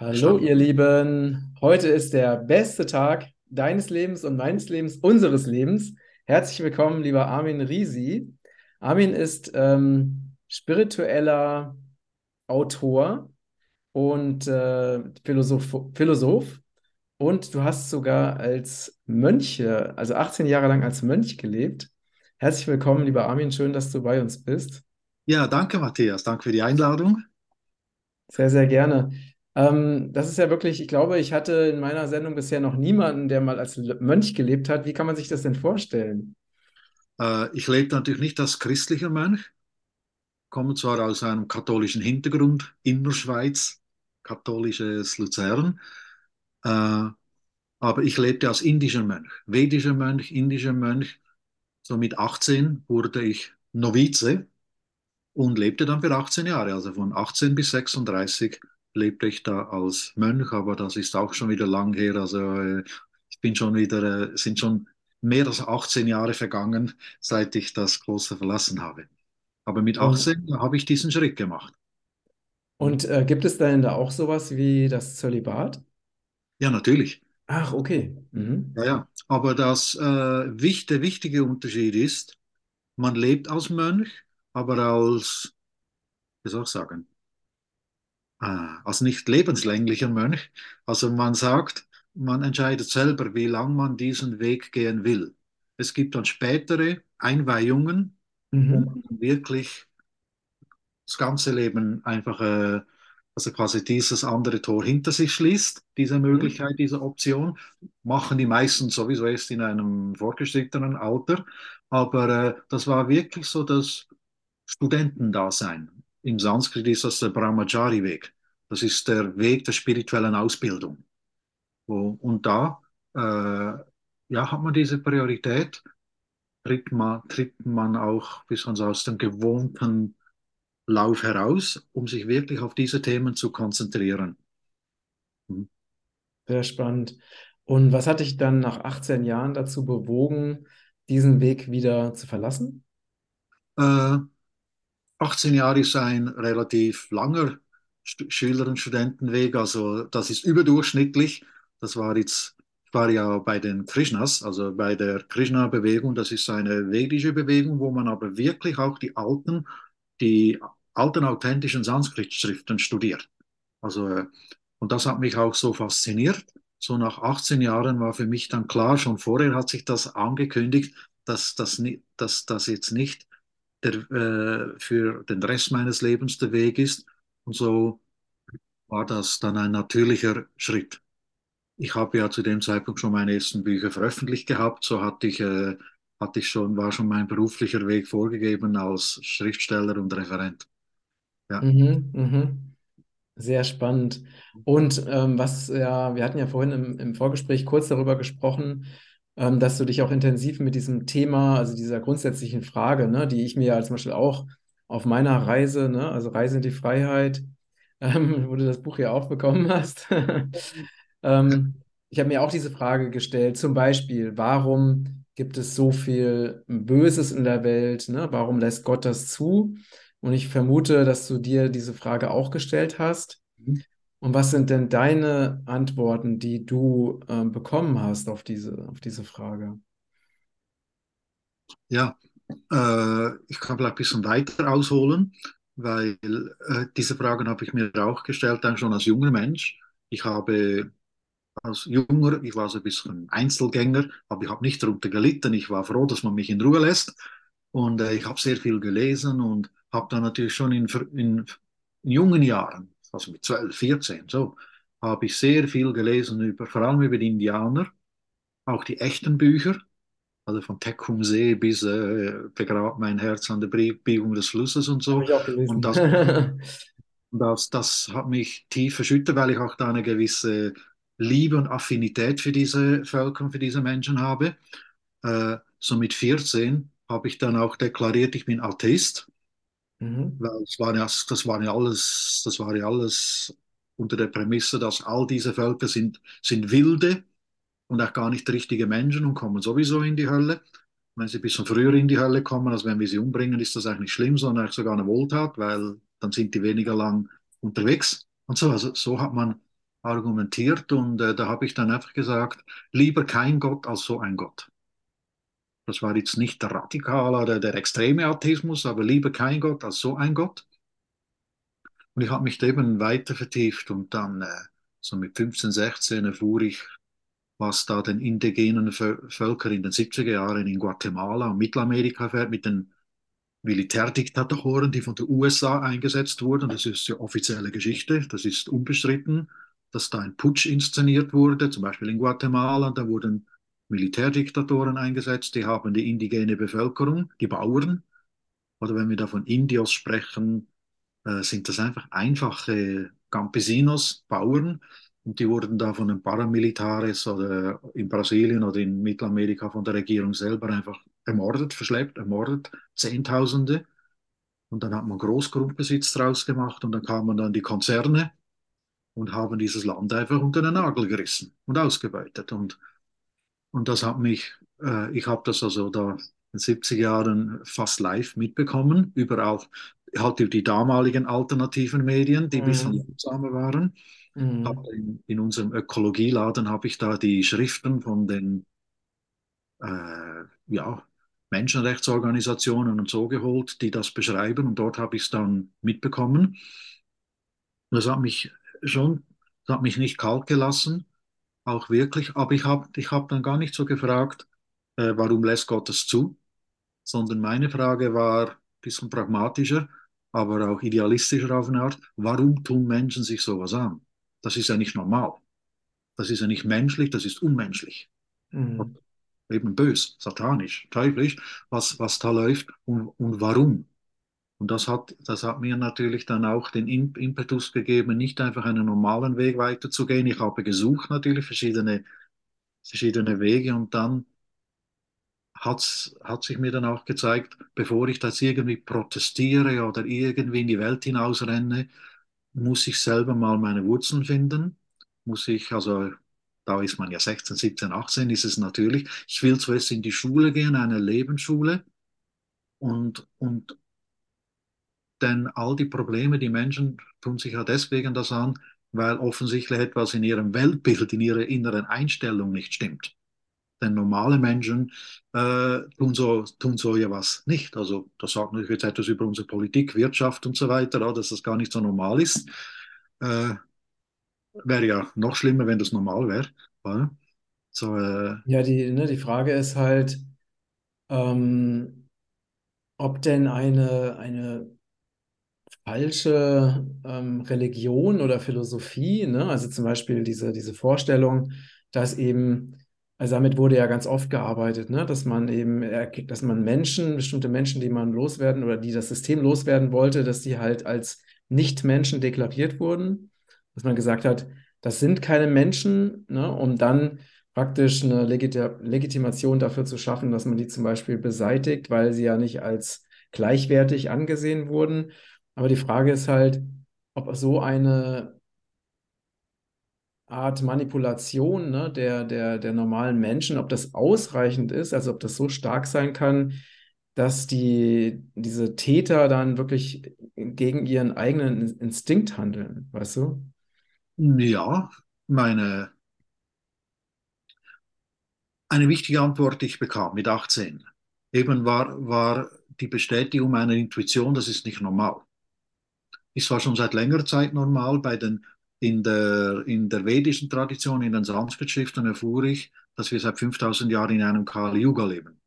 Hallo, ihr Lieben. Heute ist der beste Tag deines Lebens und meines Lebens, unseres Lebens. Herzlich willkommen, lieber Armin Risi. Armin ist ähm, spiritueller Autor und äh, Philosoph, Philosoph. Und du hast sogar als Mönch, also 18 Jahre lang als Mönch gelebt. Herzlich willkommen, lieber Armin. Schön, dass du bei uns bist. Ja, danke, Matthias. Danke für die Einladung. Sehr, sehr gerne. Ähm, das ist ja wirklich, ich glaube, ich hatte in meiner Sendung bisher noch niemanden, der mal als Mönch gelebt hat. Wie kann man sich das denn vorstellen? Äh, ich lebe natürlich nicht als christlicher Mönch, komme zwar aus einem katholischen Hintergrund, Innerschweiz, katholisches Luzern, äh, aber ich lebte als indischer Mönch, vedischer Mönch, indischer Mönch. So mit 18 wurde ich Novize und lebte dann für 18 Jahre, also von 18 bis 36 lebte ich da als Mönch, aber das ist auch schon wieder lang her. Also äh, ich bin schon wieder, äh, sind schon mehr als 18 Jahre vergangen, seit ich das Kloster verlassen habe. Aber mit Und, 18 habe ich diesen Schritt gemacht. und äh, gibt es denn da auch sowas wie das Zölibat? Ja, natürlich. Ach, okay. Ja, Mhm. ja. Aber das, äh, der wichtige Unterschied ist, man lebt als Mönch, aber als, wie soll ich sagen, als nicht lebenslänglicher Mönch. Also man sagt, man entscheidet selber, wie lang man diesen Weg gehen will. Es gibt dann spätere Einweihungen, wo Mhm. man wirklich das ganze Leben einfach, äh, also quasi dieses andere Tor hinter sich schließt, diese Mhm. Möglichkeit, diese Option, machen die meisten sowieso erst in einem fortgeschrittenen Alter. Aber äh, das war wirklich so das Studentendasein. Im Sanskrit ist das der Brahmachari-Weg. Das ist der Weg der spirituellen Ausbildung. Und da äh, ja, hat man diese Priorität, tritt man, tritt man auch bis aus dem gewohnten Lauf heraus, um sich wirklich auf diese Themen zu konzentrieren. Mhm. Sehr spannend. Und was hat dich dann nach 18 Jahren dazu bewogen, diesen Weg wieder zu verlassen? Äh, 18 Jahre ist ein relativ langer Schüler- und Studentenweg, also das ist überdurchschnittlich. Das war jetzt, ich war ja bei den Krishnas, also bei der Krishna-Bewegung, das ist eine vedische Bewegung, wo man aber wirklich auch die alten, die alten authentischen Sanskrit-Schriften studiert. Also, und das hat mich auch so fasziniert. So nach 18 Jahren war für mich dann klar, schon vorher hat sich das angekündigt, dass das, dass das jetzt nicht der äh, für den Rest meines Lebens der Weg ist. Und so war das dann ein natürlicher Schritt. Ich habe ja zu dem Zeitpunkt schon meine ersten Bücher veröffentlicht gehabt, so hatte ich, äh, hatte ich schon, war schon mein beruflicher Weg vorgegeben als Schriftsteller und Referent. Ja. Mhm, mhm. Sehr spannend. Und ähm, was, ja, wir hatten ja vorhin im, im Vorgespräch kurz darüber gesprochen, ähm, dass du dich auch intensiv mit diesem Thema, also dieser grundsätzlichen Frage, ne, die ich mir ja zum Beispiel auch auf meiner Reise, ne, also Reise in die Freiheit, ähm, wo du das Buch ja auch bekommen hast, ähm, ich habe mir auch diese Frage gestellt, zum Beispiel, warum gibt es so viel Böses in der Welt, ne? Warum lässt Gott das zu? Und ich vermute, dass du dir diese Frage auch gestellt hast. Und was sind denn deine Antworten, die du äh, bekommen hast auf diese, auf diese Frage? Ja, äh, ich kann vielleicht ein bisschen weiter ausholen, weil äh, diese Fragen habe ich mir auch gestellt, dann schon als junger Mensch. Ich habe als Junger, ich war so ein bisschen Einzelgänger, aber ich habe nicht darunter gelitten. Ich war froh, dass man mich in Ruhe lässt. Und äh, ich habe sehr viel gelesen und habe dann natürlich schon in, in, in jungen Jahren, also mit 12, 14, so, habe ich sehr viel gelesen, über, vor allem über die Indianer, auch die echten Bücher, also von Tecumseh bis äh, Begrab mein Herz an der Biegung des Flusses und so. Und das, das, das hat mich tief verschüttet, weil ich auch da eine gewisse Liebe und Affinität für diese Völker und für diese Menschen habe. Äh, so mit 14 habe ich dann auch deklariert, ich bin Atheist, Mhm. weil es war ja, das war ja alles, das war ja alles unter der Prämisse, dass all diese Völker sind, sind wilde und auch gar nicht richtige Menschen und kommen sowieso in die Hölle. Wenn sie ein bisschen früher in die Hölle kommen, als wenn wir sie umbringen, ist das eigentlich nicht schlimm, sondern eigentlich sogar eine Wohltat, weil dann sind die weniger lang unterwegs. Und so, also so hat man argumentiert und äh, da habe ich dann einfach gesagt, lieber kein Gott als so ein Gott. Das war jetzt nicht der radikale oder der extreme Atheismus, aber lieber kein Gott als so ein Gott. Und ich habe mich eben weiter vertieft und dann äh, so mit 15, 16 erfuhr ich, was da den indigenen Völkern in den 70er Jahren in Guatemala und Mittelamerika fährt mit den Militärdiktatoren, die von den USA eingesetzt wurden. Das ist ja offizielle Geschichte, das ist unbestritten, dass da ein Putsch inszeniert wurde, zum Beispiel in Guatemala. Da wurden Militärdiktatoren eingesetzt, die haben die indigene Bevölkerung, die Bauern, oder wenn wir da von Indios sprechen, äh, sind das einfach einfache Campesinos, Bauern, und die wurden da von den Paramilitares oder in Brasilien oder in Mittelamerika von der Regierung selber einfach ermordet, verschleppt, ermordet, Zehntausende. Und dann hat man Großgrundbesitz draus gemacht und dann kamen dann die Konzerne und haben dieses Land einfach unter den Nagel gerissen und ausgebeutet. Und, und das hat mich, äh, ich habe das also da in den 70 Jahren fast live mitbekommen, überall halt die damaligen alternativen Medien, die ein bisschen Mhm. langsamer waren. Mhm. Aber in, in unserem Ökologieladen habe ich da die Schriften von den äh, ja, Menschenrechtsorganisationen und so geholt, die das beschreiben. Und dort habe ich es dann mitbekommen. Das hat mich schon, das hat mich nicht kalt gelassen, auch wirklich. Aber ich habe ich hab dann gar nicht so gefragt, äh, warum lässt Gott es zu, sondern meine Frage war ein bisschen pragmatischer, aber auch idealistischer auf eine Art. Warum tun Menschen sich sowas an? Das ist ja nicht normal. Das ist ja nicht menschlich, das ist unmenschlich. Mhm. Eben bös, satanisch, teuflisch, was, was da läuft und, und warum. Und das hat, das hat mir natürlich dann auch den Impetus gegeben, nicht einfach einen normalen Weg weiterzugehen. Ich habe gesucht natürlich verschiedene, verschiedene Wege und dann hat's, hat sich mir dann auch gezeigt, bevor ich das irgendwie protestiere oder irgendwie in die Welt hinausrenne, muss ich selber mal meine Wurzeln finden. Muss ich, also da ist man ja 16, 17, 18, ist es natürlich. Ich will zuerst in die Schule gehen, eine Lebensschule und, und denn all die Probleme, die Menschen tun sich ja deswegen das an, weil offensichtlich etwas in ihrem Weltbild, in ihrer inneren Einstellung nicht stimmt. Denn normale Menschen äh, tun, so, tun so ja was nicht. Also das sagt natürlich jetzt etwas über unsere Politik, Wirtschaft und so weiter, dass das gar nicht so normal ist. Äh, wäre ja noch schlimmer, wenn das normal wäre. So, äh, Ja, die, ne, die Frage ist halt, ähm, ob denn eine, eine falsche ähm, Religion oder Philosophie, ne? Also zum Beispiel diese, diese Vorstellung, dass eben, also damit wurde ja ganz oft gearbeitet, ne? Dass man eben, erk- dass man Menschen, bestimmte Menschen, die man loswerden oder die das System loswerden wollte, dass die halt als Nicht-Menschen deklariert wurden, dass man gesagt hat, das sind keine Menschen, ne? Um dann praktisch eine Legiti Legitimation dafür zu schaffen, dass man die zum Beispiel beseitigt, weil sie ja nicht als gleichwertig angesehen wurden. Aber die Frage ist halt, ob so eine Art Manipulation, ne, der, der, der normalen Menschen, ob das ausreichend ist, also ob das so stark sein kann, dass die, diese Täter dann wirklich gegen ihren eigenen Instinkt handeln, weißt du? ja, meine, eine wichtige Antwort, die ich bekam mit 18, eben war, war die Bestätigung meiner Intuition, das ist nicht normal. Ist zwar schon seit längerer Zeit normal, bei den, in, der, in der vedischen Tradition, in den Sanskrit-Schriften erfuhr ich, dass wir seit 5000 Jahren in einem Kali Yuga leben.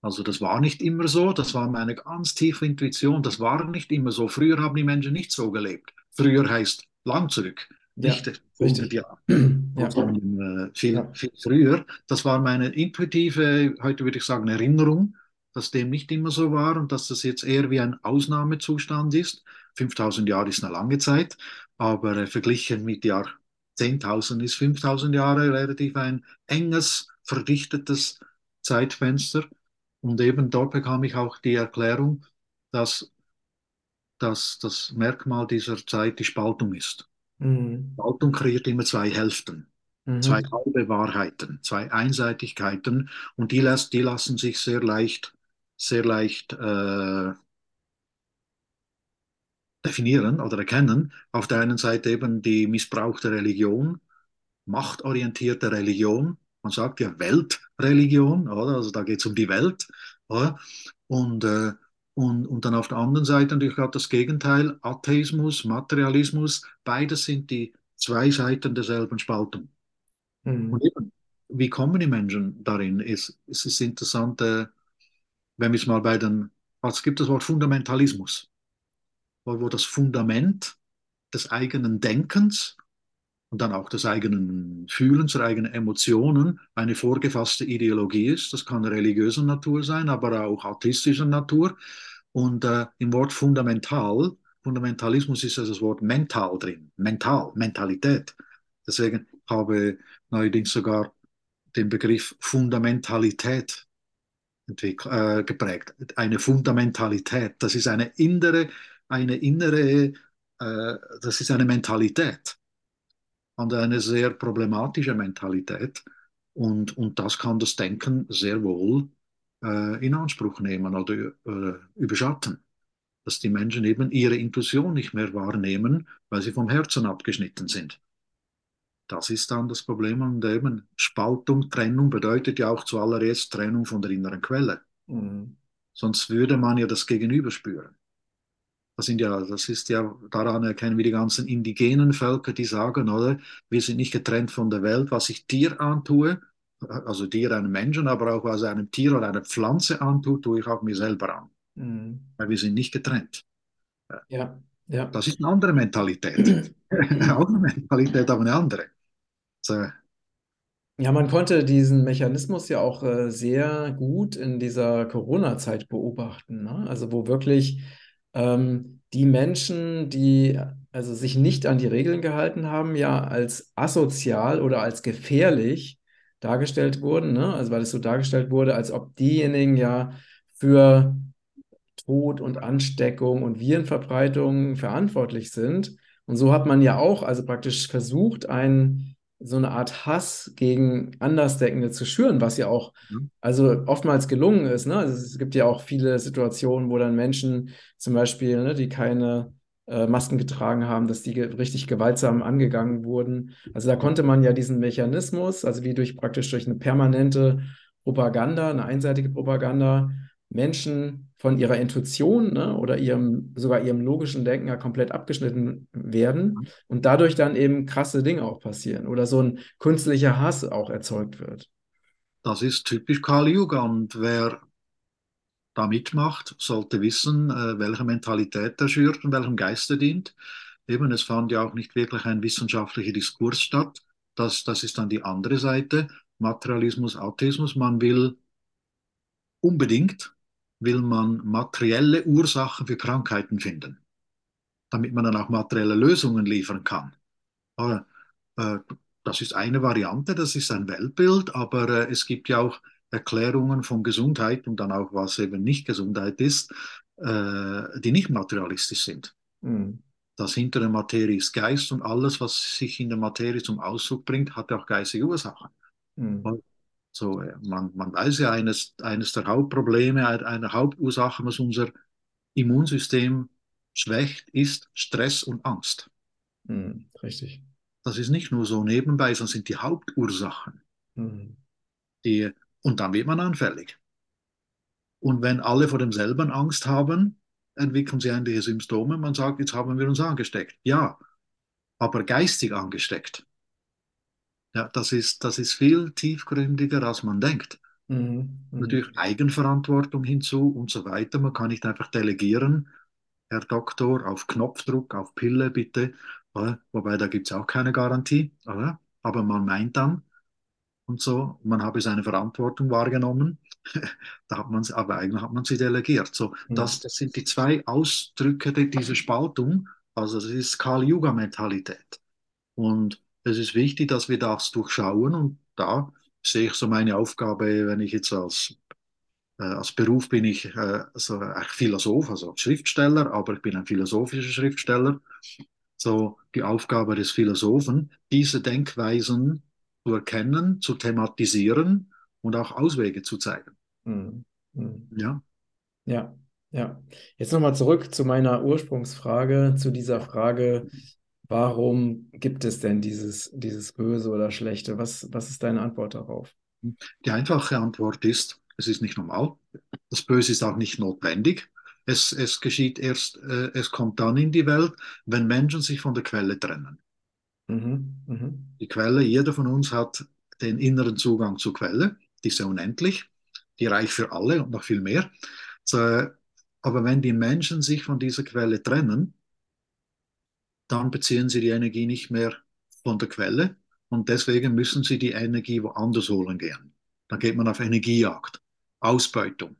Also das war nicht immer so, das war meine ganz tiefe Intuition, das war nicht immer so. Früher haben die Menschen nicht so gelebt. Früher heißt lang zurück, Ja, nicht 100 richtig. Jahre, Ja, sondern äh, viel, ja. viel früher. Das war meine intuitive, heute würde ich sagen, Erinnerung, dass dem nicht immer so war und dass das jetzt eher wie ein Ausnahmezustand ist. 5000 Jahre ist eine lange Zeit, aber äh, verglichen mit Jahr 10.000 ist 5000 Jahre relativ ein enges, verdichtetes Zeitfenster. Und eben dort bekam ich auch die Erklärung, dass, dass das Merkmal dieser Zeit die Spaltung ist. Mhm. Spaltung kreiert immer zwei Hälften, zwei Mhm. halbe Wahrheiten, zwei Einseitigkeiten und die, lässt, die lassen sich sehr leicht, sehr leicht äh, definieren oder erkennen. Auf der einen Seite eben die missbrauchte Religion, machtorientierte Religion. Man sagt ja Weltreligion, oder? Also da geht es um die Welt. Oder? Und, äh, und, und dann auf der anderen Seite natürlich auch das Gegenteil, Atheismus, Materialismus. Beides sind die zwei Seiten derselben Spaltung. Und Mhm. eben, wie kommen die Menschen darin? Es, es ist interessant, äh, wenn wir es mal bei den, es gibt das Wort Fundamentalismus, wo, das Fundament des eigenen Denkens und dann auch des eigenen Fühlens, der eigenen Emotionen eine vorgefasste Ideologie ist. Das kann religiöser Natur sein, aber auch atheistischer Natur. Und äh, im Wort fundamental, Fundamentalismus ist ja das Wort mental drin, mental, Mentalität. Deswegen habe neuerdings sogar den Begriff Fundamentalität äh, geprägt. Eine Fundamentalität, das ist eine innere, eine innere, äh, das ist eine Mentalität und eine sehr problematische Mentalität. Und, und das kann das Denken sehr wohl äh, in Anspruch nehmen oder äh, überschatten. Dass die Menschen eben ihre Intuition nicht mehr wahrnehmen, weil sie vom Herzen abgeschnitten sind. Das ist dann das Problem. Und eben Spaltung, Trennung bedeutet ja auch zuallererst Trennung von der inneren Quelle. Mhm. Sonst würde man ja das Gegenüber spüren. Das, sind ja, das ist ja, daran erkennen wir die ganzen indigenen Völker, die sagen, oder, wir sind nicht getrennt von der Welt, was ich dir antue, also dir einem Menschen, aber auch was einem Tier oder einer Pflanze antut, tue ich auch mir selber an. Mhm. Weil wir sind nicht getrennt. Ja, ja. Das ist eine andere Mentalität. auch eine Mentalität, aber eine andere. So, Ja, man konnte diesen Mechanismus ja auch äh, sehr gut in dieser Corona-Zeit beobachten, ne? Also wo wirklich ähm, die Menschen, die also sich nicht an die Regeln gehalten haben, ja als asozial oder als gefährlich dargestellt wurden, ne? Also weil es so dargestellt wurde, als ob diejenigen ja für Tod und Ansteckung und Virenverbreitung verantwortlich sind. Und so hat man ja auch also praktisch versucht, ein, so eine Art Hass gegen Andersdenkende zu schüren, was ja auch also oftmals gelungen ist. Ne? Also es gibt ja auch viele Situationen, wo dann Menschen zum Beispiel, ne, die keine äh, Masken getragen haben, dass die ge richtig gewaltsam angegangen wurden. Also da konnte man ja diesen Mechanismus, also wie durch praktisch durch eine permanente Propaganda, eine einseitige Propaganda, Menschen von ihrer Intuition ne, oder ihrem, sogar ihrem logischen Denken ja komplett abgeschnitten werden und dadurch dann eben krasse Dinge auch passieren oder so ein künstlicher Hass auch erzeugt wird. das ist typisch Kali Yuga. Und wer da mitmacht, sollte wissen, äh, welche Mentalität er schürt und welchem Geist er dient. Eben, es fand ja auch nicht wirklich ein wissenschaftlicher Diskurs statt. Das, das ist dann die andere Seite. Materialismus, Atheismus. Man will unbedingt, will man materielle Ursachen für Krankheiten finden, damit man dann auch materielle Lösungen liefern kann. Aber, äh, das ist eine Variante, das ist ein Weltbild, aber äh, es gibt ja auch Erklärungen von Gesundheit und dann auch, was eben nicht Gesundheit ist, äh, die nicht materialistisch sind. Mhm. Das hinter der Materie ist Geist und alles, was sich in der Materie zum Ausdruck bringt, hat auch geistige Ursachen. Mhm. So, äh, man, man weiß ja, eines, eines der Hauptprobleme, eine Hauptursache, was unser Immunsystem schwächt, ist Stress und Angst. Mhm. Richtig. Das ist nicht nur so nebenbei, sondern sind die Hauptursachen. Mhm. Die, und dann wird man anfällig. Und wenn alle vor demselben Angst haben, entwickeln sie ähnliche Symptome. Man sagt, jetzt haben wir uns angesteckt. Ja, aber geistig angesteckt. Ja, das ist, das ist viel tiefgründiger, als man denkt. Mhm. Mhm. Natürlich Eigenverantwortung hinzu und so weiter. Man kann nicht einfach delegieren, Herr Doktor, auf Knopfdruck, auf Pille bitte. Oder? Wobei da gibt es auch keine Garantie. Oder? Aber man meint dann und so, man habe seine Verantwortung wahrgenommen. da hat man, aber eigentlich hat man sie delegiert. So, Mhm. das, das sind die zwei Ausdrücke dieser Spaltung. Also das ist Kali-Yuga-Mentalität. Und es ist wichtig, dass wir das durchschauen. Und da sehe ich so meine Aufgabe, wenn ich jetzt als, äh, als Beruf bin ich äh, so ein Philosoph, also Schriftsteller, aber ich bin ein philosophischer Schriftsteller. So die Aufgabe des Philosophen, diese Denkweisen zu erkennen, zu thematisieren und auch Auswege zu zeigen. Mhm. Mhm. Ja, Ja. Ja, jetzt nochmal zurück zu meiner Ursprungsfrage, zu dieser Frage, warum gibt es denn dieses, dieses Böse oder Schlechte? Was, was ist deine Antwort darauf? Die einfache Antwort ist, es ist nicht normal. Das Böse ist auch nicht notwendig. Es, es geschieht erst, äh, es kommt dann in die Welt, wenn Menschen sich von der Quelle trennen. Mhm, mhm, Die Quelle, jeder von uns hat den inneren Zugang zur Quelle, die ist ja unendlich, die reicht für alle und noch viel mehr. So, aber wenn die Menschen sich von dieser Quelle trennen, dann beziehen sie die Energie nicht mehr von der Quelle und deswegen müssen sie die Energie woanders holen gehen. Dann geht man auf Energiejagd, Ausbeutung,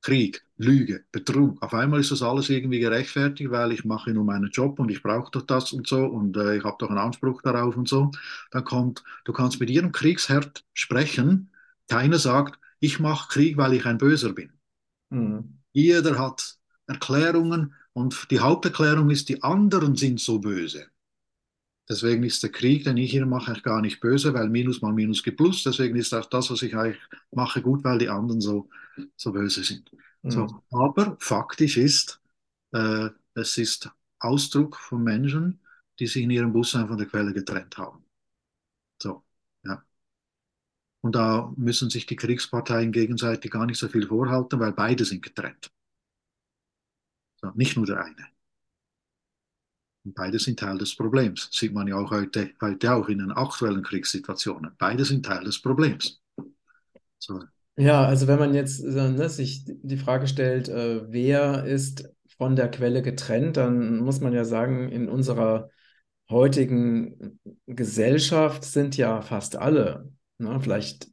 Krieg, Lüge, Betrug. Auf einmal ist das alles irgendwie gerechtfertigt, weil ich mache nur meinen Job und ich brauche doch das und so und äh, ich habe doch einen Anspruch darauf und so. Dann kommt, du kannst mit jedem Kriegsherd sprechen. Keiner sagt, ich mache Krieg, weil ich ein Böser bin. mhm, Jeder hat Erklärungen und die Haupterklärung ist, die anderen sind so böse. Deswegen ist der Krieg, den ich hier mache, eigentlich gar nicht böse, weil Minus mal Minus gibt Plus. Deswegen ist auch das, was ich eigentlich mache, gut, weil die anderen so, so böse sind. So, mhm, aber faktisch ist, äh, es ist Ausdruck von Menschen, die sich in ihrem Bewusstsein von der Quelle getrennt haben. So, ja. Und da müssen sich die Kriegsparteien gegenseitig gar nicht so viel vorhalten, weil beide sind getrennt. Nicht nur der eine. Und beide sind Teil des Problems. Sieht man ja auch heute, heute auch in den aktuellen Kriegssituationen. Beide sind Teil des Problems. So, Ja, also wenn man jetzt äh, ne, sich die Frage stellt, äh, wer ist von der Quelle getrennt, dann muss man ja sagen, in unserer heutigen Gesellschaft sind ja fast alle, ne, vielleicht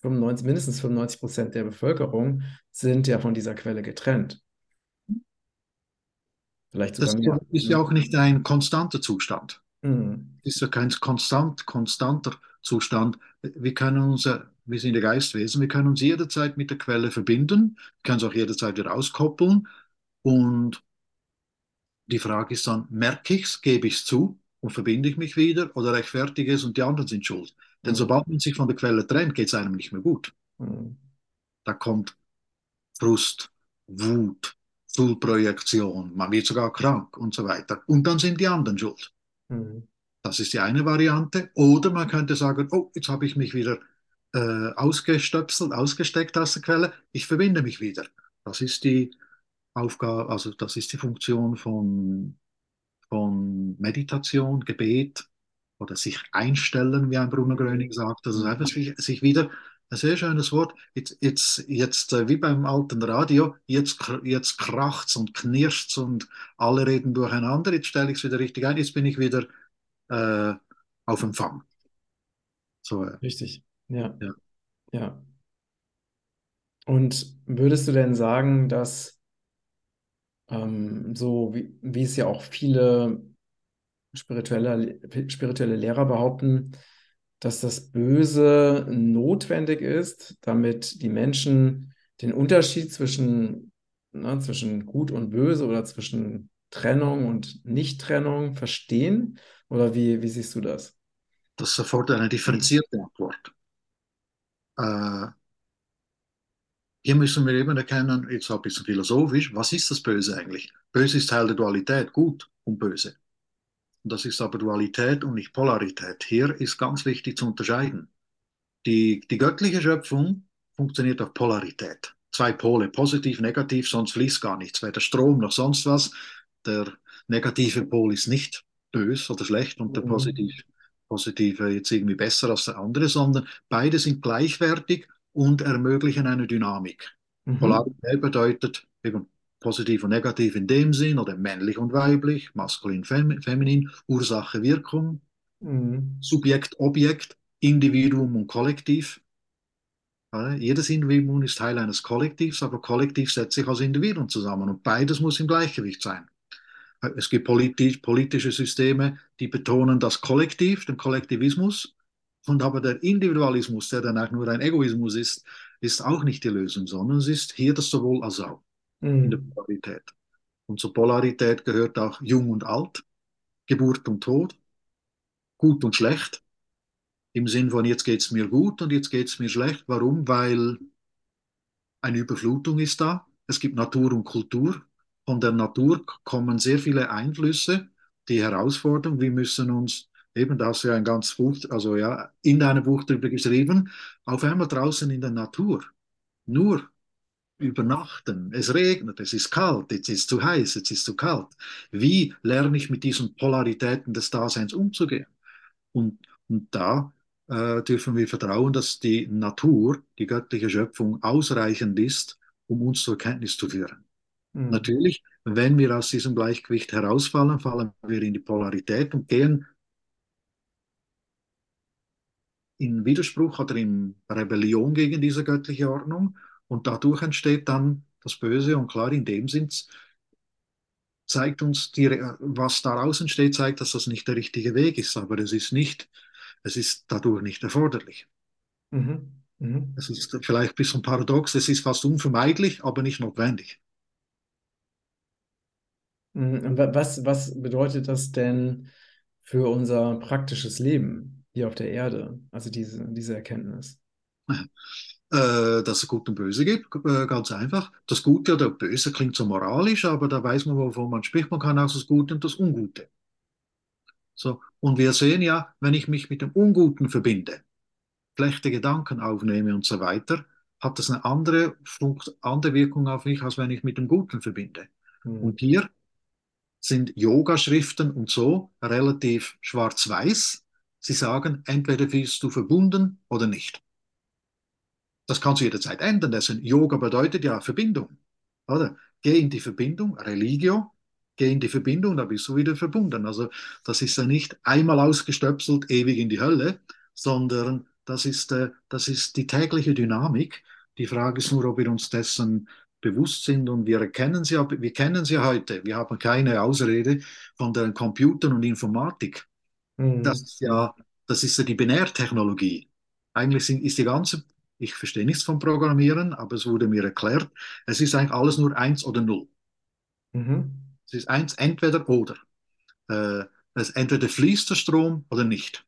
95, mindestens 95 Prozent der Bevölkerung sind ja von dieser Quelle getrennt. Vielleicht sogar das mehr. ist ja auch nicht ein konstanter Zustand. Mhm. Ist ja kein konstant, konstanter Zustand. Wir können uns, wir sind ja Geistwesen, wir können uns jederzeit mit der Quelle verbinden, können es auch jederzeit wieder auskoppeln. Und die Frage ist dann, merke ich es, gebe ich es zu und verbinde ich mich wieder oder rechtfertige es und die anderen sind schuld. Denn Mhm. sobald man sich von der Quelle trennt, geht es einem nicht mehr gut. Mhm. Da kommt Frust, Wut, Schulprojektion, man wird sogar krank und so weiter. Und dann sind die anderen schuld. Mhm. Das ist die eine Variante. Oder man könnte sagen, oh, jetzt habe ich mich wieder äh, ausgestöpselt, ausgesteckt aus der Quelle, ich verbinde mich wieder. Das ist die Aufgabe, also das ist die Funktion von, von Meditation, Gebet oder sich einstellen, wie ein Bruno Gröning sagt. Also einfach sich, sich wieder, ein sehr schönes Wort, jetzt, jetzt, jetzt äh, wie beim alten Radio, jetzt, jetzt kracht's und knirscht's und alle reden durcheinander, jetzt stelle ich es wieder richtig ein, jetzt bin ich wieder äh, auf Empfang. So, äh, Richtig. Ja, ja. ja. Und würdest du denn sagen, dass ähm, so wie, wie es ja auch viele spirituelle, spirituelle Lehrer behaupten, dass das Böse notwendig ist, damit die Menschen den Unterschied zwischen, ne, zwischen Gut und Böse oder zwischen Trennung und Nicht-Trennung verstehen? Oder wie, wie siehst du das? Das erfordert eine differenzierte Antwort. Äh, hier müssen wir eben erkennen, jetzt ein bisschen philosophisch, was ist das Böse eigentlich? Böse ist Teil der Dualität, gut und böse. Und das ist aber Dualität und nicht Polarität. Hier ist ganz wichtig zu unterscheiden. Die, die göttliche Schöpfung funktioniert auf Polarität. Zwei Pole, positiv, negativ, sonst fließt gar nichts. Weder Strom noch sonst was. Der negative Pol ist nicht bös oder schlecht und der Mhm. positiv, positive jetzt irgendwie besser als der andere, sondern beide sind gleichwertig und ermöglichen eine Dynamik. Mhm. Polarität bedeutet eben positiv und negativ in dem Sinn oder männlich und weiblich, maskulin, fem feminin, Ursache, Wirkung, Mhm. Subjekt, Objekt, Individuum und Kollektiv. Ja, jedes Individuum ist Teil eines Kollektivs, aber Kollektiv setzt sich als Individuum zusammen und beides muss im Gleichgewicht sein. Es gibt politisch, politische Systeme, die betonen das Kollektiv, den Kollektivismus, und aber der Individualismus, der dann auch nur ein Egoismus ist, ist auch nicht die Lösung, sondern es ist hier das sowohl als auch in der Mhm. Polarität. Und zur Polarität gehört auch Jung und Alt, Geburt und Tod, gut und schlecht, im Sinn von jetzt geht es mir gut und jetzt geht es mir schlecht. Warum? Weil Eine Überflutung ist da. Es gibt Natur und Kultur. Von der Natur kommen sehr viele Einflüsse, die herausfordern. Wir müssen uns eben, da hast du ja ein ganz Buch, also ja, in deinem Buch darüber geschrieben, auf einmal draußen in der Natur, nur übernachten, es regnet, es ist kalt, jetzt ist es zu heiß, jetzt ist es zu kalt. Wie lerne ich mit diesen Polaritäten des Daseins umzugehen? Und, und da äh, dürfen wir vertrauen, dass die Natur, die göttliche Schöpfung, ausreichend ist, um uns zur Kenntnis zu führen. Mhm. Natürlich, wenn wir aus diesem Gleichgewicht herausfallen, fallen wir in die Polarität und gehen in Widerspruch oder in Rebellion gegen diese göttliche Ordnung. Und dadurch entsteht dann das Böse. Und klar, in dem Sinn zeigt uns, die, was daraus entsteht, zeigt, dass das nicht der richtige Weg ist. Aber es ist nicht, es ist dadurch nicht erforderlich. Mhm. Mhm. Es ist vielleicht ein bisschen paradox, es ist fast unvermeidlich, aber nicht notwendig. Mhm. Was, was bedeutet das denn für unser praktisches Leben? hier auf der Erde, also diese, diese Erkenntnis? Äh, dass es Gut und Böse gibt, äh, ganz einfach. Das Gute oder Böse klingt so moralisch, aber da weiß man, wovon man spricht. Man kann auch das Gute und das Ungute. So, und wir sehen ja, wenn ich mich mit dem Unguten verbinde, schlechte Gedanken aufnehme und so weiter, hat das eine andere, Funkt, andere Wirkung auf mich, als wenn ich mit dem Guten verbinde. Hm. Und hier sind Yoga-Schriften und so relativ schwarz-weiß. Sie sagen, entweder bist du verbunden oder nicht. Das kannst du jederzeit ändern. Also Yoga bedeutet ja Verbindung. Oder? Geh in die Verbindung, Religio, geh in die Verbindung, da bist du wieder verbunden. Also das ist ja nicht einmal ausgestöpselt, ewig in die Hölle, sondern das ist, äh, das ist die tägliche Dynamik. Die Frage ist nur, ob wir uns dessen bewusst sind und wir erkennen sie, wir kennen sie heute. Wir haben keine Ausrede von den Computern und Informatik. Mhm. Das ist ja, das ist ja die Binärtechnologie. Eigentlich sind, ist die ganze, ich verstehe nichts vom Programmieren, aber es wurde mir erklärt, es ist eigentlich alles nur eins oder null. Mhm. Es ist eins, entweder oder. Äh, es entweder fließt der Strom oder nicht.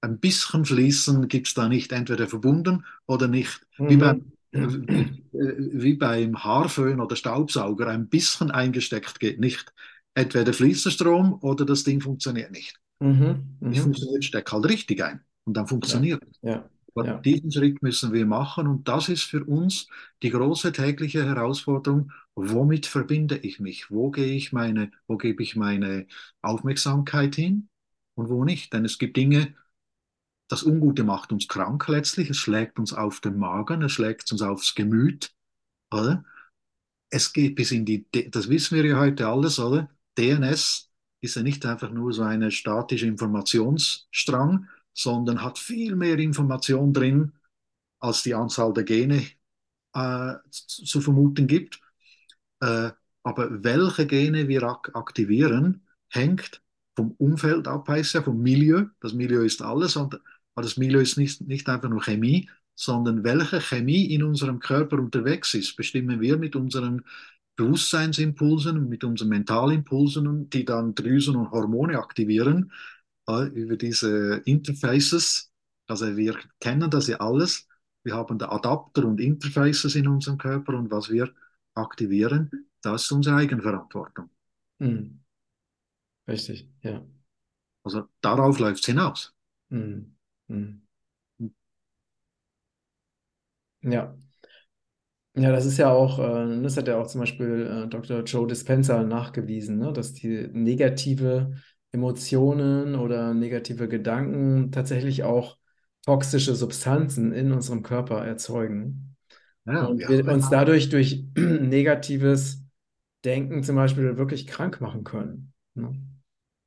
Ein bisschen fließen gibt es da nicht, entweder verbunden oder nicht. Mhm. Wie, beim, wie, wie beim Haarföhn oder Staubsauger, ein bisschen eingesteckt geht nicht entweder fließt der Strom oder das Ding funktioniert nicht. Mhm, es mhm. funktioniert, steck halt richtig ein und dann funktioniert es. Ja, ja, ja. diesen Schritt müssen wir machen und das ist für uns die große tägliche Herausforderung. Womit verbinde ich mich? Wo gehe ich meine, wo gebe ich meine Aufmerksamkeit hin und wo nicht? Denn es gibt Dinge, das Ungute macht uns krank letztlich, es schlägt uns auf den Magen, es schlägt uns aufs Gemüt, oder? Es geht bis in die, das wissen wir ja heute alles, oder? DNS ist ja nicht einfach nur so ein statischer Informationsstrang, sondern hat viel mehr Information drin, als die Anzahl der Gene äh, zu vermuten gibt. Äh, aber welche Gene wir ak aktivieren, hängt vom Umfeld ab, heißt ja, vom Milieu. Das Milieu ist alles, aber das Milieu ist nicht, nicht einfach nur Chemie, sondern welche Chemie in unserem Körper unterwegs ist, bestimmen wir mit unseren Bewusstseinsimpulsen, mit unseren Mentalimpulsen, die dann Drüsen und Hormone aktivieren, über diese Interfaces. Also wir kennen das ja alles. Wir haben da Adapter und Interfaces in unserem Körper und was wir aktivieren, das ist unsere Eigenverantwortung. Mhm. Richtig, ja. Also darauf läuft es hinaus. Mhm. Mhm. Ja, ja, das ist ja auch, äh, das hat ja auch zum Beispiel äh, Dr. Joe Dispenza nachgewiesen, ne, dass die negative Emotionen oder negative Gedanken tatsächlich auch toxische Substanzen in unserem Körper erzeugen. Ja, und wir uns dadurch durch negatives Denken zum Beispiel wirklich krank machen können. Ne?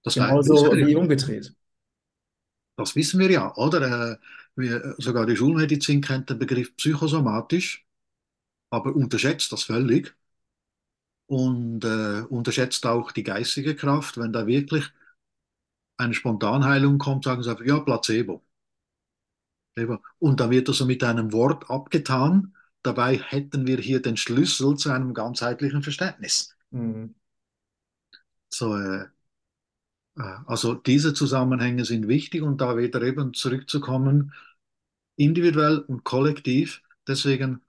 Das Genauso wie umgedreht. Das wissen wir ja, oder? Äh, wir, sogar die Schulmedizin kennt den Begriff psychosomatisch aber unterschätzt das völlig und äh, unterschätzt auch die geistige Kraft. Wenn da wirklich eine Spontanheilung kommt, sagen sie einfach, ja, Placebo. Und dann wird das so mit einem Wort abgetan. Dabei hätten wir hier den Schlüssel zu einem ganzheitlichen Verständnis. Mhm. So, äh, äh also diese Zusammenhänge sind wichtig und da wieder eben zurückzukommen, individuell und kollektiv deswegen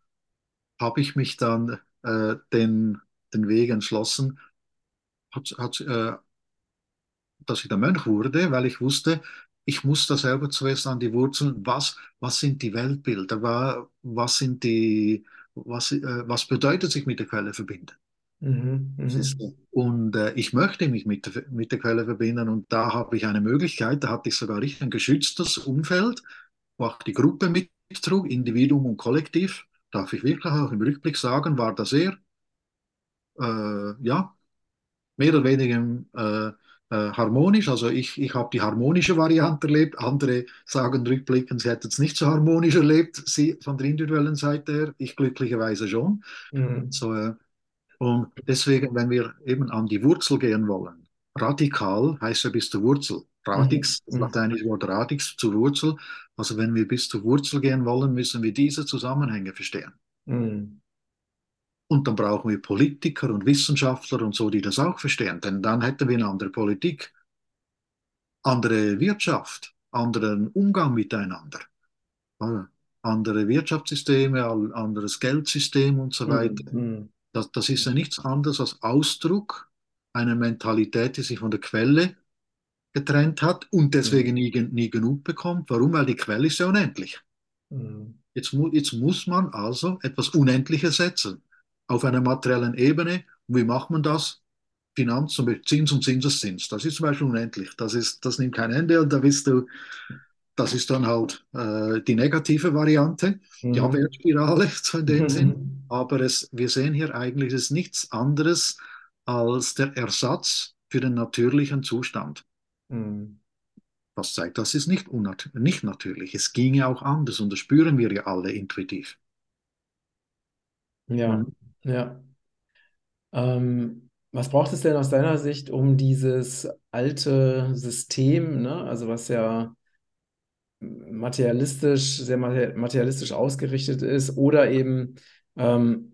habe ich mich dann äh, den, den Weg entschlossen, hat, hat, äh, dass ich der Mönch wurde, weil ich wusste, ich muss da selber zuerst an die Wurzeln, was, was sind die Weltbilder, was sind die, was, äh, was bedeutet sich mit der Quelle verbinden. Mhm, mhm. Und äh, ich möchte mich mit der, mit der Quelle verbinden und da habe ich eine Möglichkeit, da hatte ich sogar richtig ein geschütztes Umfeld, wo auch die Gruppe mittrug, Individuum und Kollektiv, darf ich wirklich auch im Rückblick sagen, war da sehr, äh, ja, mehr oder weniger äh, harmonisch. Also ich, ich habe die harmonische Variante erlebt. Andere sagen rückblickend, sie hätten es nicht so harmonisch erlebt, sie von der individuellen Seite her. Ich glücklicherweise schon. mhm, So, äh, und deswegen, wenn wir eben an die Wurzel gehen wollen, radikal heißt ja bis zur Wurzel. mhm, Radix, das mhm, lateinische Wort radix, zur Wurzel. Also wenn wir bis zur Wurzel gehen wollen, müssen wir diese Zusammenhänge verstehen. mhm, Und dann brauchen wir Politiker und Wissenschaftler und so, die das auch verstehen. Denn dann hätten wir eine andere Politik, andere Wirtschaft, anderen Umgang miteinander, andere Wirtschaftssysteme, anderes Geldsystem und so weiter. mhm, mhm, Das, das ist ja nichts anderes als Ausdruck einer Mentalität, die sich von der Quelle getrennt hat und deswegen mhm, nie, nie genug bekommt. Warum? Weil die Quelle ist ja unendlich. mhm, Jetzt, mu jetzt muss man also etwas Unendliches setzen auf einer materiellen Ebene. Und wie macht man das? Finanz, zum Beispiel Zins und Zinseszins. Das ist zum Beispiel unendlich. Das, ist, das nimmt kein Ende und da bist du, das ist dann halt äh, die negative Variante, die mhm, Abwärtsspirale so in dem Sinn. mhm, Aber es, wir sehen hier eigentlich, es ist nichts anderes als der Ersatz für den natürlichen Zustand. mhm. Was zeigt, das ist nicht, nicht natürlich. Es ginge auch anders und das spüren wir ja alle intuitiv. Ja, Mhm. Ja. Ähm, was braucht es denn aus deiner Sicht, um dieses alte System, ne, also was ja materialistisch, sehr mate- materialistisch ausgerichtet ist oder eben ähm,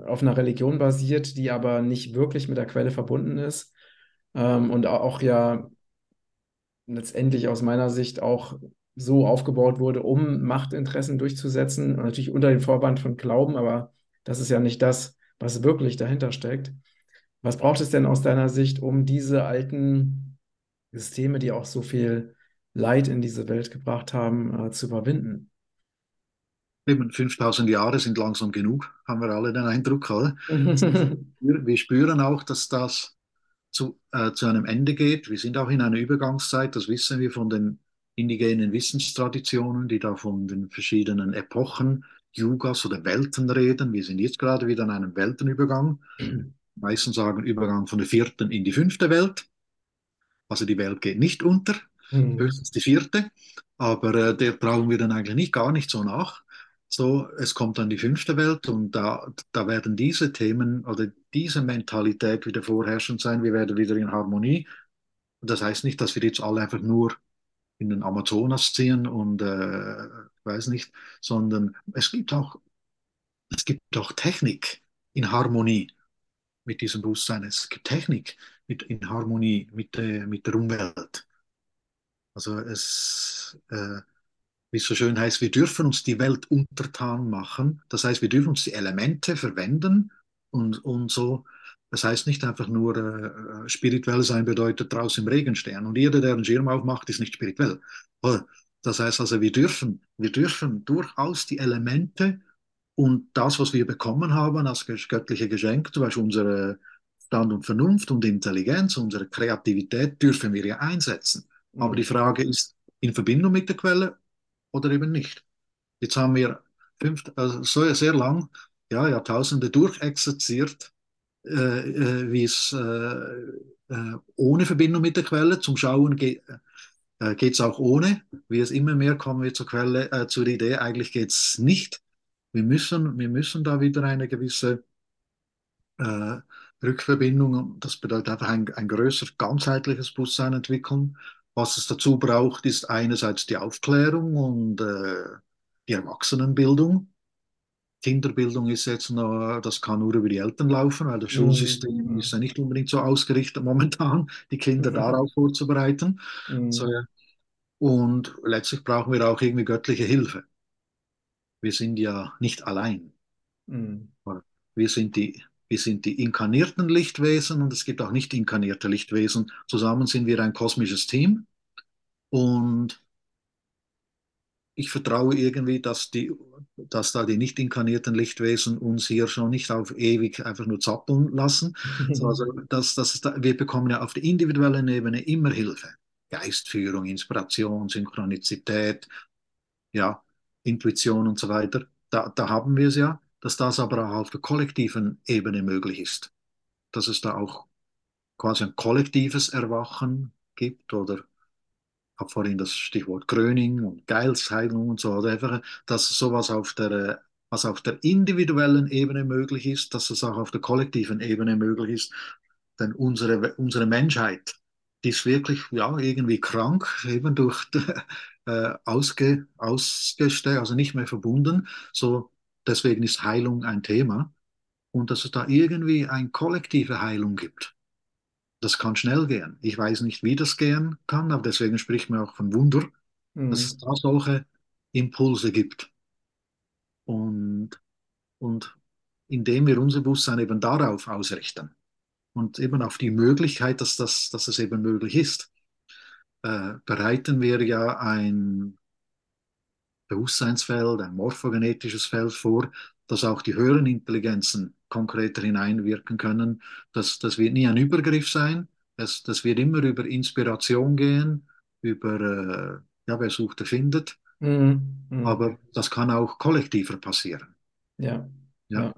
auf einer Religion basiert, die aber nicht wirklich mit der Quelle verbunden ist ähm, und auch ja letztendlich aus meiner Sicht auch so aufgebaut wurde, um Machtinteressen durchzusetzen natürlich unter dem Vorwand von Glauben, aber das ist ja nicht das, was wirklich dahinter steckt. Was braucht es denn aus deiner Sicht, um diese alten Systeme, die auch so viel Leid in diese Welt gebracht haben, äh, zu überwinden? Eben 5000 Jahre sind langsam genug, haben wir alle den Eindruck, oder? Wir spüren auch, dass das zu, äh, zu einem Ende geht. Wir sind auch in einer Übergangszeit, das wissen wir von den indigenen Wissenstraditionen, die da von den verschiedenen Epochen, Yugas oder Welten reden. Wir sind jetzt gerade wieder an einem Weltenübergang. Meistens sagen Übergang von der vierten in die fünfte Welt. Also die Welt geht nicht unter, Hm, höchstens die vierte, aber äh, der trauen wir dann eigentlich nicht gar nicht so nach. So, es kommt dann die fünfte Welt und da, da werden diese Themen oder diese Mentalität wieder vorherrschend sein. Wir werden wieder in Harmonie. Das heißt nicht, dass wir jetzt alle einfach nur in den Amazonas ziehen und äh, weiß nicht, sondern es gibt auch, es gibt auch Technik in Harmonie mit diesem Bewusstsein. Es gibt Technik mit, in Harmonie mit, äh, mit der Umwelt. Also es, äh, wie es so schön heißt, wir dürfen uns die Welt untertan machen. Das heißt, wir dürfen uns die Elemente verwenden und, und so. Das heißt nicht einfach nur, äh, spirituell sein bedeutet draußen im Regen stehen. Und jeder, der einen Schirm aufmacht, ist nicht spirituell. Das heißt also, wir dürfen, wir dürfen durchaus die Elemente und das, was wir bekommen haben als göttliche Geschenk, zum Beispiel unsere Stand und Vernunft und Intelligenz, unsere Kreativität, dürfen wir ja einsetzen. Aber die Frage ist, in Verbindung mit der Quelle oder eben nicht. Jetzt haben wir fünf, also so sehr lang, ja, Jahrtausende durchexerziert, äh, äh, wie es äh, äh, ohne Verbindung mit der Quelle, zum Schauen geht äh, es auch ohne. Wie es immer mehr kommen wir zur Quelle, äh, zur Idee, eigentlich geht es nicht. Wir müssen, wir müssen da wieder eine gewisse äh, Rückverbindung, das bedeutet einfach ein, ein größer ganzheitliches Bewusstsein entwickeln. Was es dazu braucht, ist einerseits die Aufklärung und äh, die Erwachsenenbildung. Kinderbildung ist jetzt noch, das kann nur über die Eltern laufen, weil das Schulsystem ist hm, ja nicht unbedingt so ausgerichtet momentan, die Kinder darauf vorzubereiten. So, hm, ja. Und letztlich brauchen wir auch irgendwie göttliche Hilfe. wir sind ja nicht allein. Mhm. Wir sind die, wir sind die inkarnierten Lichtwesen und es gibt auch nicht inkarnierte Lichtwesen. Zusammen sind wir ein kosmisches Team und ich vertraue irgendwie, dass, die, dass da die nicht inkarnierten Lichtwesen uns hier schon nicht auf ewig einfach nur zappeln lassen. Also, dass, dass da, wir bekommen ja auf der individuellen Ebene immer Hilfe. Geistführung, Inspiration, Synchronizität, ja, Intuition und so weiter. Da, da haben wir es ja, dass das aber auch auf der kollektiven Ebene möglich ist. Dass es da auch quasi ein kollektives Erwachen gibt oder habe vorhin das Stichwort Gröning und Geilsheilung und so, oder einfach, dass sowas auf der, was auf der individuellen Ebene möglich ist, dass es auch auf der kollektiven Ebene möglich ist. Denn unsere, unsere Menschheit, die ist wirklich ja, irgendwie krank, eben durch äh, ausge, ausgestellt, also nicht mehr verbunden. So, deswegen ist Heilung ein Thema. Und dass es da irgendwie eine kollektive Heilung gibt. Das kann schnell gehen. Ich weiß nicht, wie das gehen kann, aber deswegen spricht man auch von Wunder, dass es Mhm. da solche Impulse gibt. Und, und indem wir unser Bewusstsein eben darauf ausrichten und eben auf die Möglichkeit, dass, das, dass es eben möglich ist, äh, bereiten wir ja ein Bewusstseinsfeld, ein morphogenetisches Feld vor, dass auch die höheren Intelligenzen konkreter hineinwirken können. Das, das wird nie ein Übergriff sein. Das, das wird immer über Inspiration gehen, über, äh, ja, wer sucht, der findet. Mhm. Mhm. Aber das kann auch kollektiver passieren. Ja, Ja.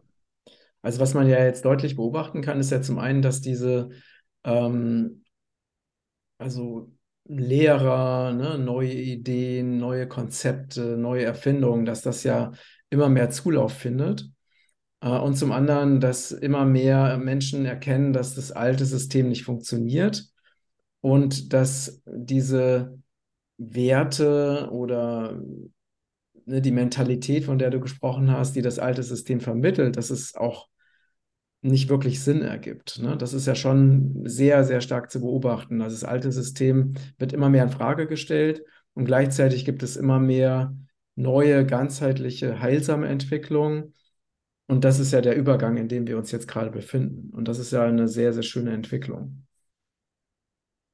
Also was man ja jetzt deutlich beobachten kann, ist ja zum einen, dass diese ähm, also Lehrer, ne, neue Ideen, neue Konzepte, neue Erfindungen, dass das ja immer mehr Zulauf findet. Äh, und zum anderen, dass immer mehr Menschen erkennen, dass das alte System nicht funktioniert und dass diese Werte oder ne, die Mentalität, von der du gesprochen hast, die das alte System vermittelt, dass es auch nicht wirklich Sinn ergibt. Ne? Das ist ja schon sehr, sehr stark zu beobachten. Also das alte System wird immer mehr in Frage gestellt und gleichzeitig gibt es immer mehr neue, ganzheitliche, heilsame Entwicklungen. Und das ist ja der Übergang, in dem wir uns jetzt gerade befinden. Und das ist ja eine sehr, sehr schöne Entwicklung.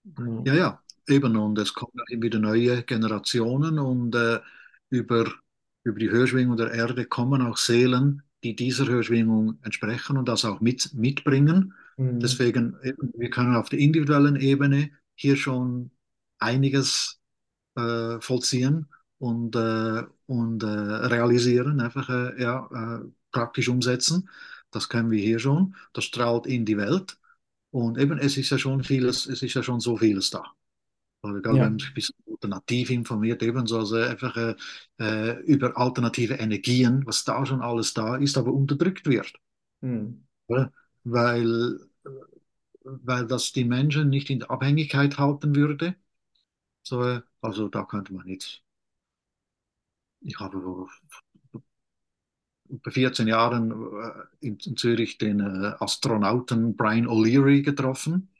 Ja. ja, ja. Eben, und es kommen wieder neue Generationen und äh, über, über die Hörschwingung der Erde kommen auch Seelen, die dieser Hörschwingung entsprechen und das auch mit, mitbringen. Mhm. Deswegen, wir können auf der individuellen Ebene hier schon einiges äh, vollziehen und, äh, und äh, realisieren, einfach äh, ja, äh, praktisch umsetzen. Das können wir hier schon. Das strahlt in die Welt. Und eben, es ist ja schon vieles, es ist ja schon so vieles da. Oder egal, wenn Ja. man sich ein bisschen alternativ informiert, ebenso also einfach äh, äh, über alternative Energien, was da schon alles da ist, aber unterdrückt wird. Mhm. Weil, weil das die Menschen nicht in der Abhängigkeit halten würde. So, äh, also da könnte man jetzt, ich habe 14 Jahren äh, in, Zürich den äh, Astronauten Brian O'Leary getroffen.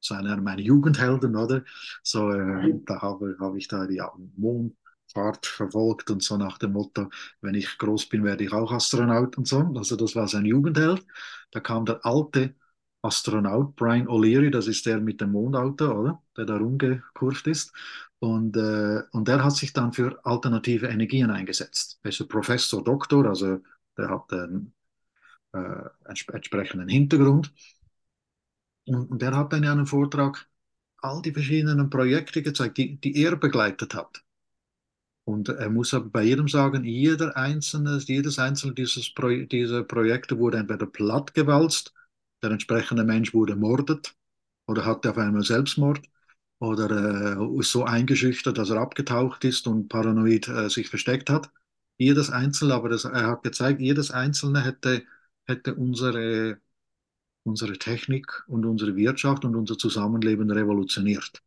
Ist einer meiner Jugendhelden, oder? So, äh, da habe, habe ich da die Mondfahrt verfolgt und so nach dem Motto, wenn ich groß bin, werde ich auch Astronaut und so. Also das war sein Jugendheld. Da kam der alte Astronaut Brian O'Leary, das ist der mit dem Mondauto, oder? Der da rumgekurvt ist. Und, äh, und der hat sich dann für alternative Energien eingesetzt. Er ist Professor, Doktor, also der hat einen äh, entsprechenden Hintergrund. Und, und der hat dann ja einen Vortrag all die verschiedenen Projekte gezeigt, die, die er begleitet hat. Und er muss aber bei jedem sagen, jeder einzelne, jedes einzelne dieses Pro dieser Projekte wurde entweder plattgewalzt, der entsprechende Mensch wurde ermordet oder hatte auf einmal Selbstmord oder äh, ist so eingeschüchtert, dass er abgetaucht ist und paranoid äh, sich versteckt hat. Jedes Einzelne, aber das, er hat gezeigt, jedes Einzelne hätte, hätte unsere, unsere Technik und unsere Wirtschaft und unser Zusammenleben revolutioniert.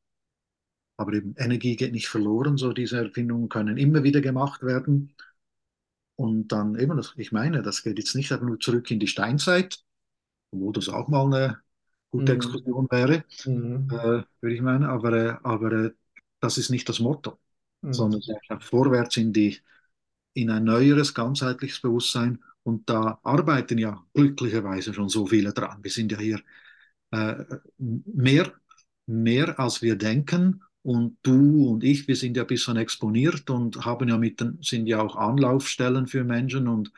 Aber eben Energie geht nicht verloren, so diese Erfindungen können immer wieder gemacht werden. Und dann eben, das, ich meine, das geht jetzt nicht einfach nur zurück in die Steinzeit, wo das auch mal eine gute Mhm. Exkursion wäre, Mhm. äh, würde ich meinen, aber, äh, aber äh, das ist nicht das Motto, sondern Mhm. einfach vorwärts in die, in ein neueres, ganzheitliches Bewusstsein. Und da arbeiten ja glücklicherweise schon so viele dran. Wir sind ja hier äh, mehr, mehr als wir denken. Und du und ich, wir sind ja ein bisschen exponiert und haben ja mit den, sind ja auch Anlaufstellen für Menschen und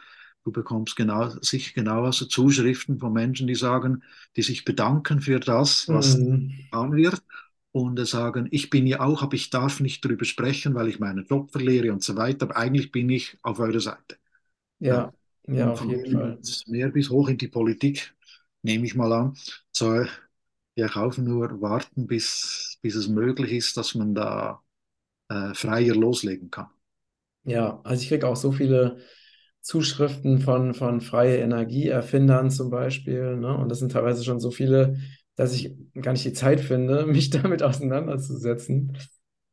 du bekommst genau, sicher genau also Zuschriften von Menschen, die sagen, die sich bedanken für das, was Mhm. getan wird und sagen, ich bin ja auch, aber ich darf nicht darüber sprechen, weil ich meinen Job verliere und so weiter, aber eigentlich bin ich auf eurer Seite. Ja. Ja, ja, auf jeden Fall. mehr bis hoch in die Politik, nehme ich mal an. So, ich auch nur warten, bis, bis es möglich ist, dass man da äh, freier loslegen kann. Ja, also ich kriege auch so viele Zuschriften von, von freie Energieerfindern zum Beispiel, ne? Und das sind teilweise schon so viele, dass ich gar nicht die Zeit finde, mich damit auseinanderzusetzen.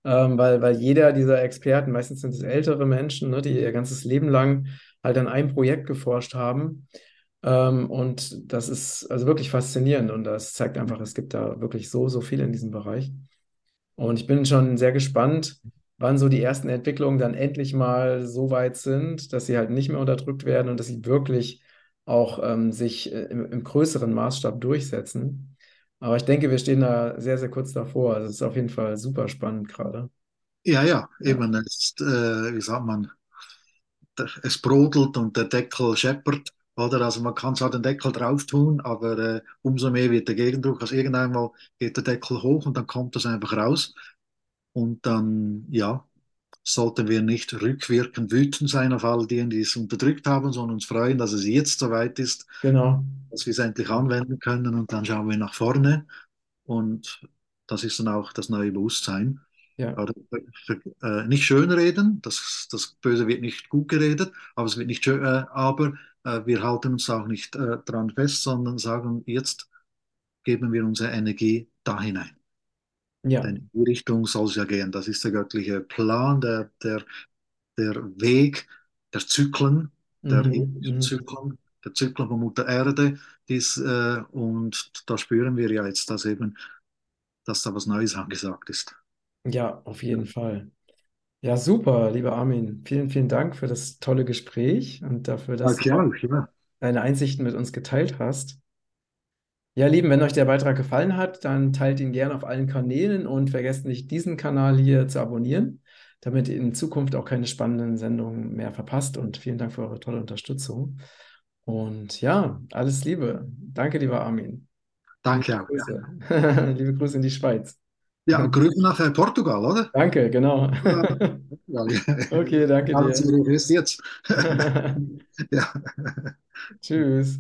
Ähm, weil, weil jeder dieser Experten, meistens sind es ältere Menschen, ne, die ihr ganzes Leben lang halt an einem Projekt geforscht haben. Ähm, und das ist also wirklich faszinierend und das zeigt einfach, es gibt da wirklich so, so viel in diesem Bereich. Und ich bin schon sehr gespannt, wann so die ersten Entwicklungen dann endlich mal so weit sind, dass sie halt nicht mehr unterdrückt werden und dass sie wirklich auch ähm, sich äh, im, im größeren Maßstab durchsetzen. Aber ich denke, wir stehen da sehr, sehr kurz davor. Also es ist auf jeden Fall super spannend gerade. Ja, ja, eben, es ist, äh, wie sagt man, es brodelt und der Deckel scheppert, oder? Also man kann zwar den Deckel drauf tun, aber äh, umso mehr wird der Gegendruck. Also irgendeinmal geht der Deckel hoch und dann kommt das einfach raus. Und dann, ja, sollten wir nicht rückwirkend wütend sein auf all diejenigen, die es unterdrückt haben, sondern uns freuen, dass es jetzt soweit ist, genau. dass wir es endlich anwenden können und dann schauen wir nach vorne. Und das ist dann auch das neue Bewusstsein. Ja, äh, nicht schönreden, das, das Böse wird nicht gut geredet, aber es wird nicht schön, äh, aber äh, wir halten uns auch nicht äh, dran fest, sondern sagen, jetzt geben wir unsere Energie da hinein. Ja. Denn in die Richtung soll es ja gehen. Das ist der göttliche Plan, der, der, der Weg der Zyklen, der Mhm, mhm. Zyklen, der Zyklen von Mutter Erde. Dies, äh, und da spüren wir ja jetzt, dass eben, dass da was Neues angesagt ist. Ja, auf jeden Fall. Ja, super, lieber Armin. Vielen, vielen Dank für das tolle Gespräch und dafür, dass du Okay, auch, ja. deine Einsichten mit uns geteilt hast. Ja, Lieben, wenn euch der Beitrag gefallen hat, dann teilt ihn gerne auf allen Kanälen und vergesst nicht, diesen Kanal hier zu abonnieren, damit ihr in Zukunft auch keine spannenden Sendungen mehr verpasst. Und vielen Dank für eure tolle Unterstützung. Und ja, alles Liebe. Danke, lieber Armin. Liebe Danke. Ja, Grüße. Liebe Grüße in die Schweiz. ja Grüße nach äh, Portugal, oder? Danke, genau. Okay, danke dir. Zürich ist jetzt. Ja. Tschüss.